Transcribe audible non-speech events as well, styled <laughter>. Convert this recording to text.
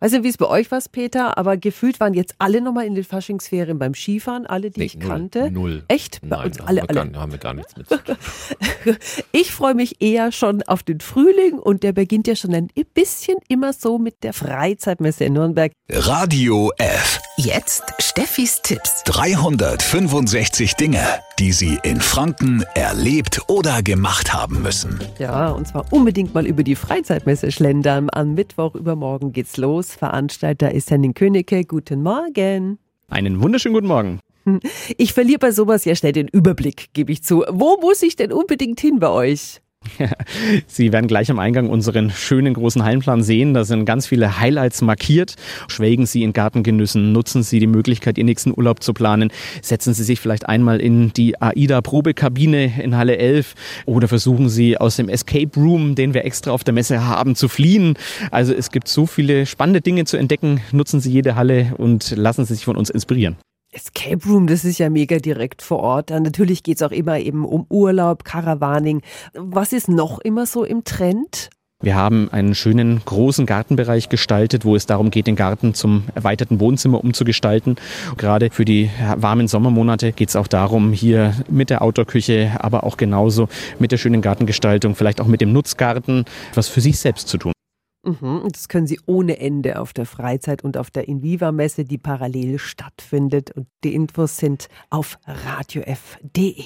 Weiß nicht, wie es bei euch war, Peter, aber gefühlt waren jetzt alle nochmal in den Faschingsferien beim Skifahren, alle, die Nee, ich null, kannte. Null. Echt? Bei Nein, uns alle, haben, wir alle. Gar, haben wir gar nichts mit zu tun. <laughs> Ich freue mich eher schon auf den Frühling und der beginnt ja schon ein bisschen immer so mit der Freizeitmesse in Nürnberg. Radio F. Jetzt Steffis Tipps. 365 Dinge, die Sie in Franken erlebt oder gemacht haben müssen. Ja, und zwar unbedingt mal über die Freizeitmesse schlendern. Am Mittwoch übermorgen geht's los. Veranstalter ist Henning Königke. Guten Morgen. Einen wunderschönen guten Morgen. Ich verliere bei sowas ja schnell den Überblick, gebe ich zu. Wo muss ich denn unbedingt hin bei euch? <laughs> Sie werden gleich am Eingang unseren schönen großen Hallenplan sehen. Da sind ganz viele Highlights markiert. Schwelgen Sie in Gartengenüssen, nutzen Sie die Möglichkeit, Ihren nächsten Urlaub zu planen. Setzen Sie sich vielleicht einmal in die AIDA-Probekabine in Halle 11 oder versuchen Sie aus dem Escape Room, den wir extra auf der Messe haben, zu fliehen. Also es gibt so viele spannende Dinge zu entdecken. Nutzen Sie jede Halle und lassen Sie sich von uns inspirieren. Escape Room, das ist ja mega direkt vor Ort. Dann natürlich geht's auch immer eben um Urlaub, Caravaning. Was ist noch immer so im Trend? Wir haben einen schönen großen Gartenbereich gestaltet, wo es darum geht, den Garten zum erweiterten Wohnzimmer umzugestalten. Gerade für die warmen Sommermonate geht es auch darum, hier mit der Outdoor-Küche, aber auch genauso mit der schönen Gartengestaltung, vielleicht auch mit dem Nutzgarten, was für sich selbst zu tun. Mhm, das können Sie ohne Ende auf der Freizeit- und auf der Inviva-Messe, die parallel stattfindet. Und die Infos sind auf radiof.de.